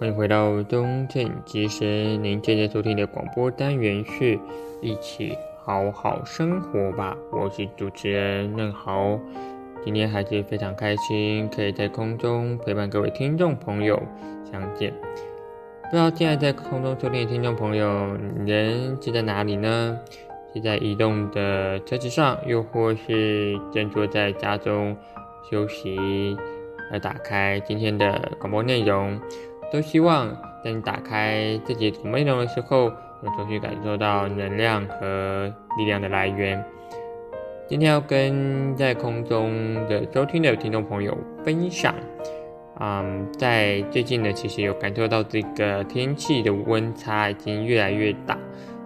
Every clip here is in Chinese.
欢迎回到中正之声，您正在收听的广播单元是一起好好生活吧。我是主持人任豪，今天还是非常开心，可以在空中陪伴各位听众朋友相见。不知道现在在空中收听的听众朋友，人是在哪里呢？是在移动的车子上，又或是正坐在家中休息，来打开今天的广播内容。都希望在你打开这节内容的时候，能重新感受到能量和力量的来源。今天要跟在空中的收听的听众朋友分享，嗯，在最近呢，其实有感受到这个天气的温差已经越来越大。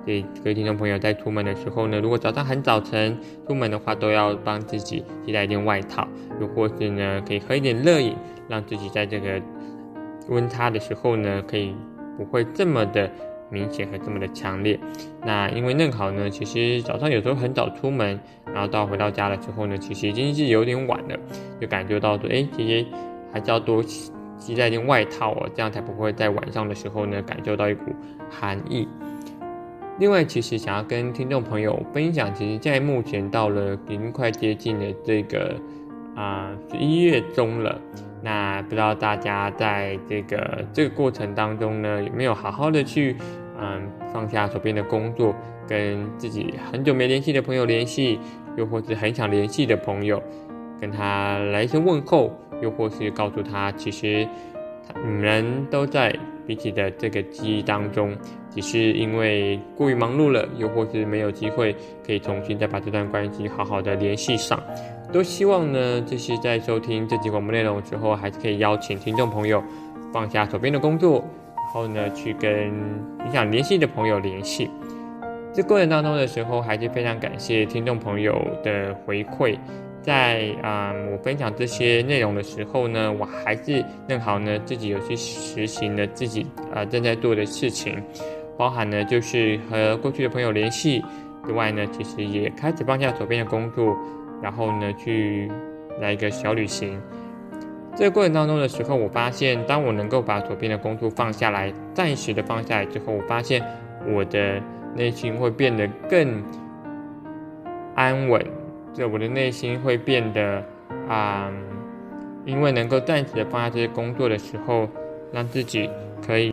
所以各位听众朋友在出门的时候呢，如果早上很早晨出门的话，都要帮自己携带一件外套，又或是呢，可以喝一点热饮，让自己在这个。温差的时候呢，可以不会这么的明显和这么的强烈。那因为嫩豪呢，其实早上有时候很早出门，然后到回到家的时候呢，其实已经是有点晚了，就感觉到说，哎，其实还是要多系带一件外套哦，这样才不会在晚上的时候呢，感受到一股寒意。另外，其实想要跟听众朋友分享，其实在目前到了已经快接近了这个啊十一月中了。那不知道大家在这个这个过程当中呢，有没有好好的去嗯放下手边的工作，跟自己很久没联系的朋友联系，又或是很想联系的朋友，跟他来一声问候，又或是告诉他，其实你们都在彼此的这个记忆当中，只是因为过于忙碌了，又或是没有机会可以重新再把这段关系好好的联系上。都希望呢，就是在收听这集广播内容的时候，还是可以邀请听众朋友放下手边的工作，然后呢，去跟你想联系的朋友联系。这过程当中的时候，还是非常感谢听众朋友的回馈。在啊、我分享这些内容的时候呢，我还是正好呢自己有去实行了自己啊、正在做的事情，包含呢就是和过去的朋友联系之外呢，其实也开始放下手边的工作。然后呢，去来一个小旅行。这个过程当中的时候，我发现，当我能够把左边的工作放下来，暂时的放下来之后，我发现我的内心会变得更安稳。就我的内心会变得啊、因为能够暂时的放下这些工作的时候，让自己可以。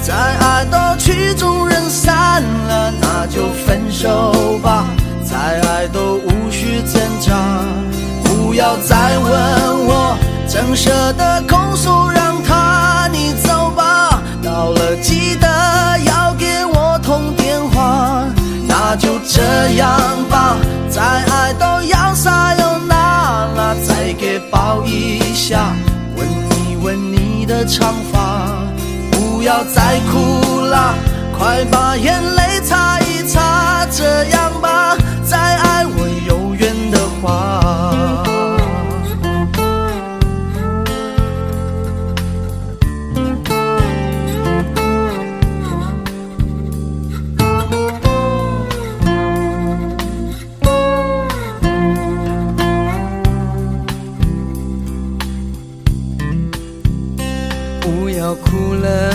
再爱的曲终人散了那就分手吧。再爱都无需挣扎不要再问我怎舍得拱手让他你走吧。到了记得要给我通电话那就这样吧。再爱都要撒由那拉再给抱一下吻一吻你的长发。不要再哭了，快把眼泪擦一擦，这样吧，再爱我有缘的话。不要哭了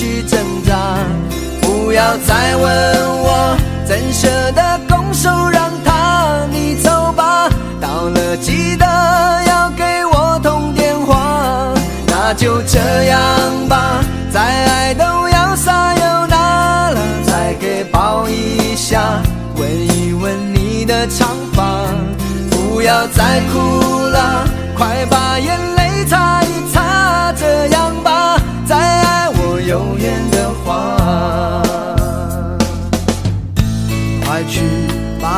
去挣扎，不要再问我，怎舍得拱手让他？你走吧，到了记得要给我通电话。那就这样吧，再爱都要撒由那拉，再给抱一下，闻一闻你的长发。不要再哭了，快把眼泪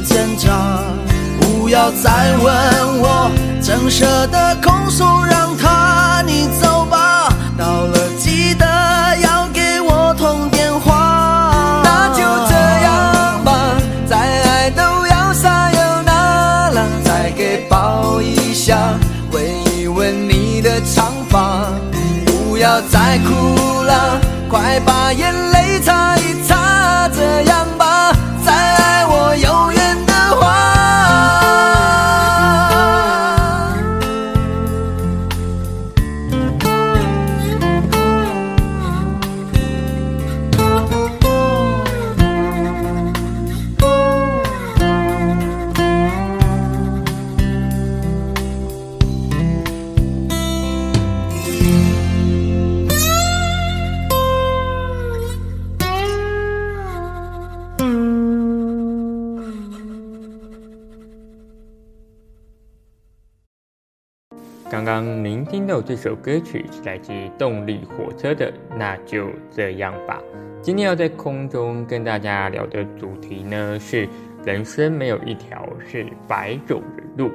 挣扎，不要再问我，怎舍得空手让他你走吧。到了记得要给我通电话，那就这样吧，再爱都要撒悠那了，再给抱一下。闻一闻你的长发，不要再哭了，快把眼泪刚您听到这首歌曲是来自动力火车的，那就这样吧。今天要在空中跟大家聊的主题呢，是人生没有一条是白走的路。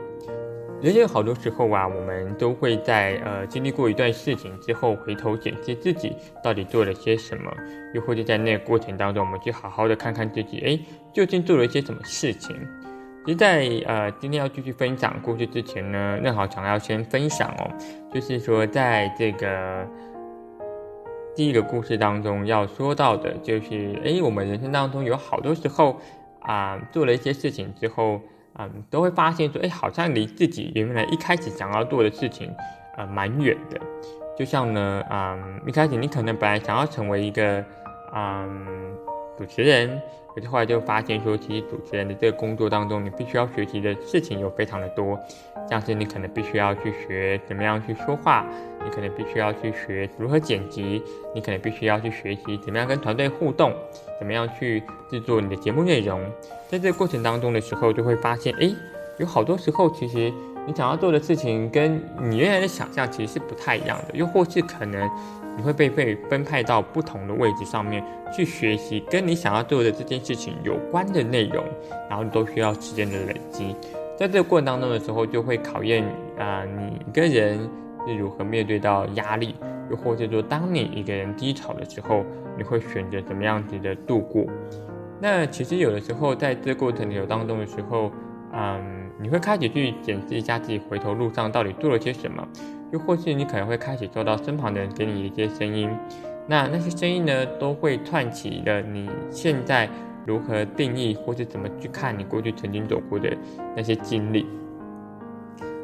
人生好多时候啊，我们都会在呃经历过一段事情之后，回头检视自己到底做了些什么，又或者在那个过程当中，我们去好好的看看自己，哎，究竟做了一些什么事情。其实在呃今天要继续分享故事之前呢，正好想要先分享哦，就是说在这个第一个故事当中要说到的，就是哎，我们人生当中有好多时候啊、做了一些事情之后，嗯、都会发现说，哎，好像离自己原来一开始想要做的事情，呃，蛮远的。就像呢，嗯，一开始你可能本来想要成为一个，嗯，主持人。可是后来就发现说，其实主持人的这个工作当中，你必须要学习的事情有非常的多，像是你可能必须要去学怎么样去说话，你可能必须要去学如何剪辑，你可能必须要去学习怎么样跟团队互动，怎么样去制作你的节目内容。在这个过程当中的时候，就会发现，哎，有好多时候其实你想要做的事情，跟你原来的想象其实是不太一样的，又或是可能。你会被被分派到不同的位置上面去学习跟你想要做的这件事情有关的内容，然后都需要时间的累积。在这个过程当中的时候，就会考验啊、你一个人是如何面对到压力，又或者说，当你一个人低潮的时候，你会选择怎么样子的度过？那其实有的时候，在这个过程流当中的时候，嗯，你会开始去检视一下自己回头路上到底做了些什么。又或是你可能会开始受到身旁的人给你一些声音，那那些声音呢，都会串起了你现在如何定义或是怎么去看你过去曾经走过的那些经历。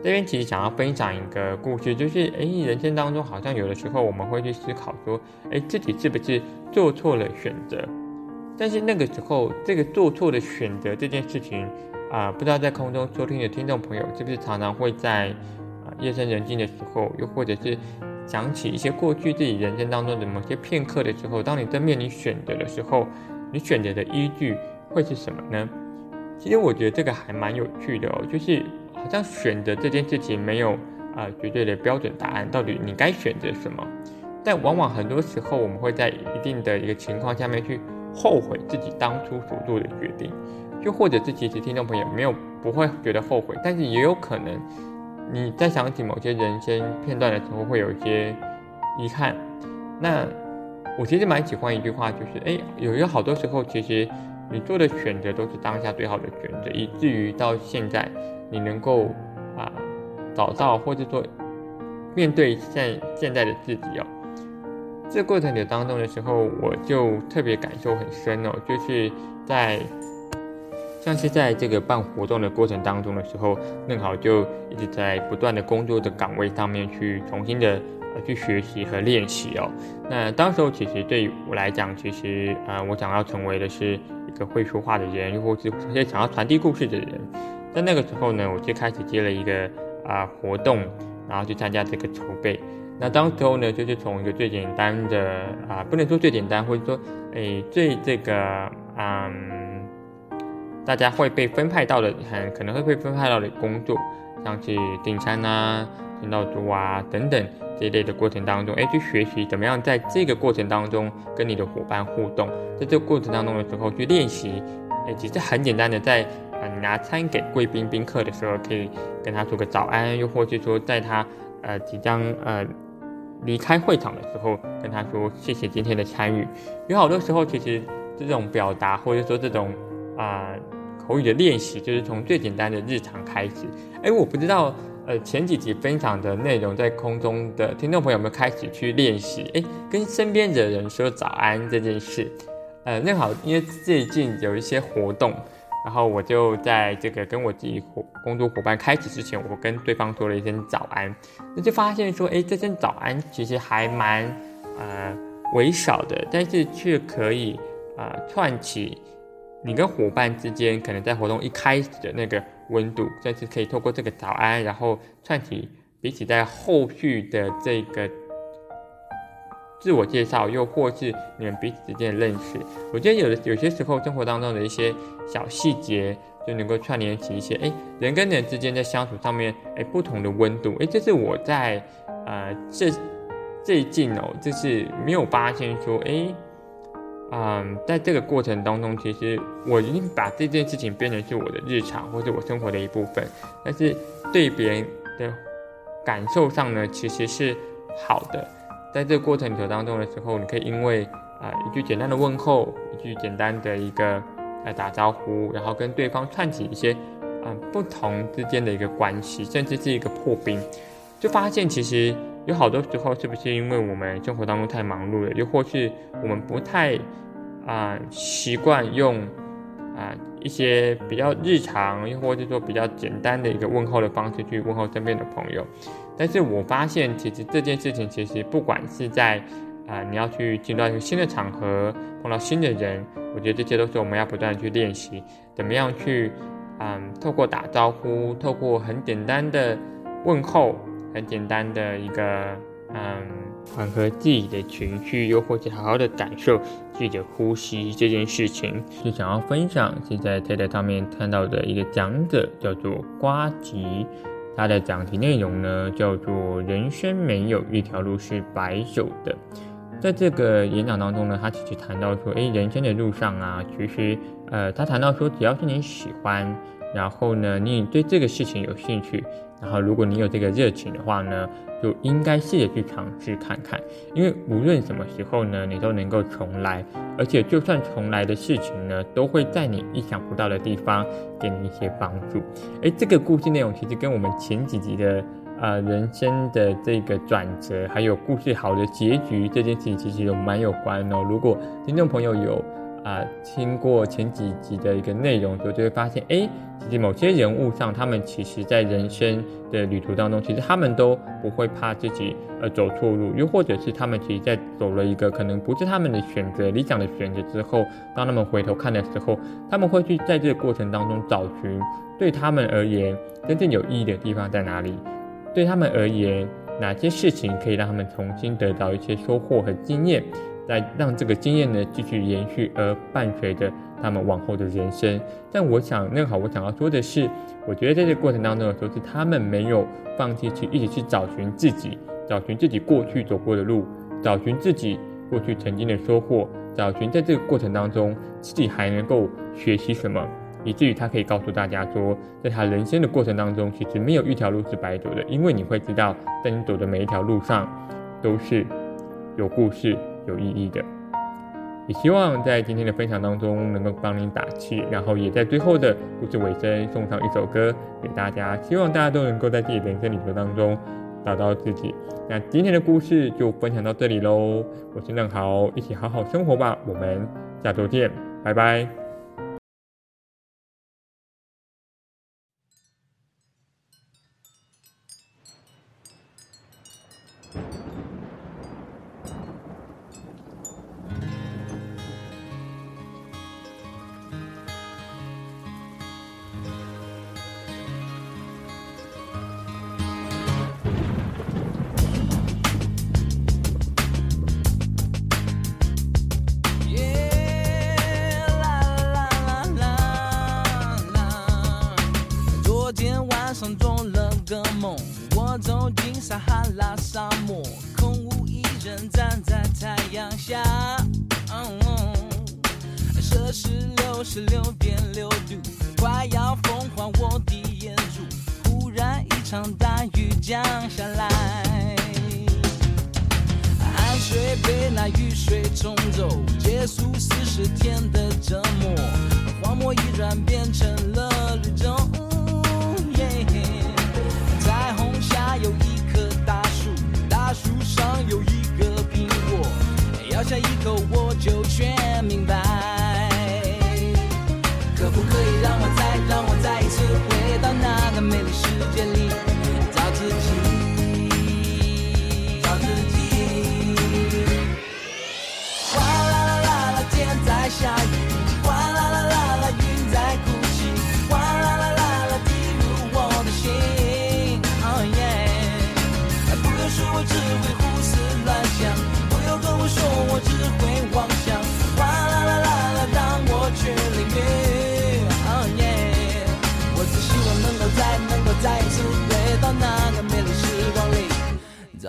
这边其实想要分享一个故事，就是诶，人生当中好像有的时候我们会去思考说，诶，自己是不是做错了选择？但是那个时候，这个做错的选择这件事情啊、不知道在空中收听的听众朋友是不是常常会在。夜深人静的时候，又或者是想起一些过去自己人生当中的某些片刻的时候，当你正面临选择的时候，你选择的依据会是什么呢？其实我觉得这个还蛮有趣的哦，就是好像选择这件事情没有啊、绝对的标准答案，到底你该选择什么？但往往很多时候我们会在一定的一个情况下面去后悔自己当初所做的决定，又或者是其实听众朋友没有不会觉得后悔，但是也有可能你在想起某些人生片段的时候会有一些遗憾。那我其实蛮喜欢一句话，就是哎，有一个好多时候其实你做的选择都是当下最好的选择，以至于到现在你能够啊找到或者说面对现现在的自己哦。这过程的当中的时候，我就特别感受很深哦，就是在像是在这个办活动的过程当中的时候，正好就一直在不断的工作的岗位上面去重新的呃去学习和练习哦。那当时候其实对我来讲，其实呃我想要成为的是一个会说话的人，又或是想要传递故事的人。在那个时候呢，我就开始接了一个啊、活动，然后去参加这个筹备。那当时候呢，就是从一个最简单的啊、不能说最简单，或者说，诶，最这个，嗯，大家会被分派到的，很可能会被分派到的工作，像是订餐啊、签到桌啊等等这一类的过程当中，诶，去学习怎么样在这个过程当中跟你的伙伴互动，在这个过程当中的时候去练习，诶，其实很简单的，在啊你拿餐给贵宾宾客的时候，可以跟他说个早安，又或是说在他呃即将呃。离开会场的时候，跟他说谢谢今天的参与。有好多时候，其实这种表达或者说这种啊、口语的练习，就是从最简单的日常开始。哎，我不知道，呃，前几集分享的内容，在空中的听众朋友们开始去练习，哎，跟身边的人说早安这件事。呃，那好，因为最近有一些活动。然后我就在这个跟我自己伙工作伙伴开始之前，我跟对方说了一声早安，那就发现说，哎，这声早安其实还蛮呃微小的，但是却可以啊、串起你跟伙伴之间可能在活动一开始的那个温度，甚至可以透过这个早安，然后串起彼此在后续的这个。自我介绍，又或是你们彼此之间的认识，我觉得有的有些时候生活当中的一些小细节，就能够串联起一些哎人跟人之间在相处上面哎不同的温度哎，这是我在呃这最近哦，就是没有发现说哎嗯，在这个过程当中，其实我已经把这件事情变成是我的日常或者我生活的一部分，但是对别人的感受上呢，其实是好的。在这个过程当中的时候，你可以因为啊、一句简单的问候，一句简单的一个呃打招呼，然后跟对方串起一些嗯、不同之间的一个关系，甚至是一个破冰，就发现其实有好多时候是不是因为我们生活当中太忙碌了，又或是我们不太啊、习惯用啊、一些比较日常，又或者说比较简单的一个问候的方式去问候身边的朋友。但是我发现，其实这件事情，其实不管是在啊、你要去进到一个新的场合，碰到新的人，我觉得这些都是我们要不断去练习，怎么样去，嗯，透过打招呼，透过很简单的问候，很简单的一个，嗯，缓和自己的情绪，又或者好好的感受自己的呼吸这件事情，是想要分享，是在 TED 上面看到的一个讲者，叫做瓜吉。他的讲题内容呢，叫做“人生没有一条路是白走的”。在这个演讲当中呢，他其实谈到说，诶，人生的路上啊，其实，呃，他谈到说，只要是你喜欢，然后呢，你对这个事情有兴趣。然后，如果你有这个热情的话呢，就应该试着去尝试看看，因为无论什么时候呢，你都能够重来，而且就算重来的事情呢，都会在你意想不到的地方给你一些帮助。诶，这个故事内容其实跟我们前几集的呃人生的这个转折，还有故事好的结局这件事情，其实有蛮有关哦。如果听众朋友有。啊，听过前几集的一个内容之后，就会发现，哎，其实某些人物上，他们其实在人生的旅途当中，其实他们都不会怕自己呃走错路，又或者是他们其实，在走了一个可能不是他们的选择、理想的选择之后，当他们回头看的时候，他们会去在这个过程当中找寻对他们而言真正有意义的地方在哪里，对他们而言哪些事情可以让他们重新得到一些收获和经验。来让这个经验呢继续延续，而伴随着他们往后的人生。但我想，那好，我想要说的是，我觉得在这过程当中的时候，是他们没有放弃去一直去找寻自己，找寻自己过去走过的路，找寻自己过去曾经的收获，找寻在这个过程当中自己还能够学习什么，以至于他可以告诉大家说，在他人生的过程当中，其实没有一条路是白走的，因为你会知道，在你走的每一条路上都是有故事、有意义的。也希望在今天的分享当中能够帮您打气，然后也在最后的故事尾声送上一首歌给大家，希望大家都能够在自己人生旅途当中找到自己。那今天的故事就分享到这里喽，我是任豪，一起好好生活吧，我们下周见，拜拜。撒哈拉沙漠，空无一人，站在太阳下。摄氏六十六点六度，快要风化我的眼珠。忽然一场大雨降下来，汗水被那雨水冲走，结束四十天的折磨。荒漠已然变成了绿洲，耶彩虹下有一。上有一个苹果，咬下一口我就全明白。可不可以让我再让我再一次回到那个美丽世界里，找自己，找自己。哗啦啦啦啦，天在下雨。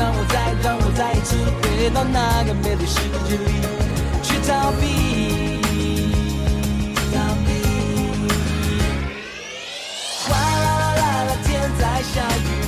让我再让我再一次回到那个美丽世界里去逃避，逃避。哗啦啦啦啦，天在下雨，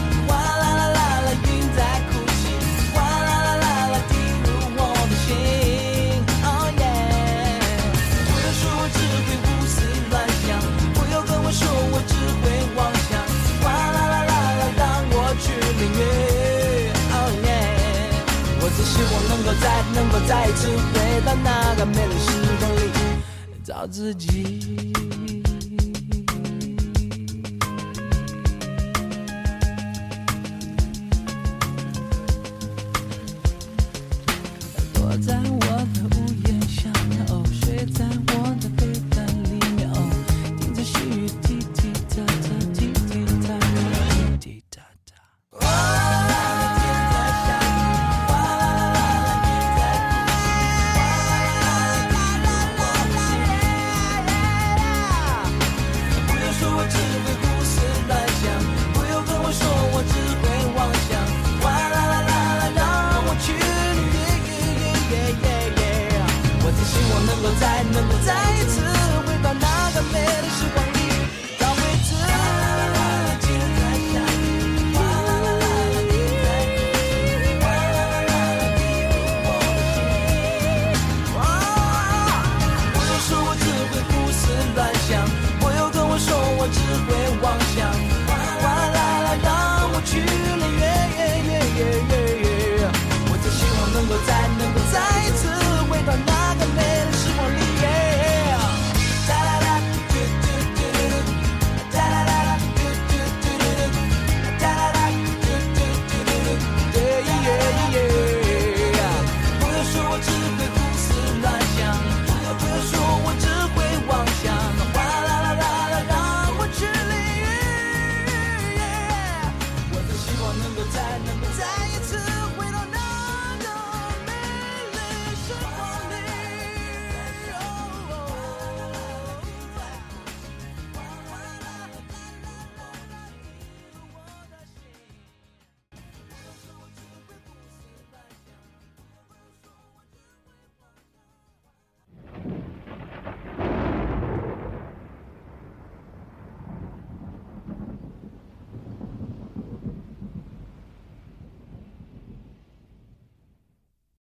自己。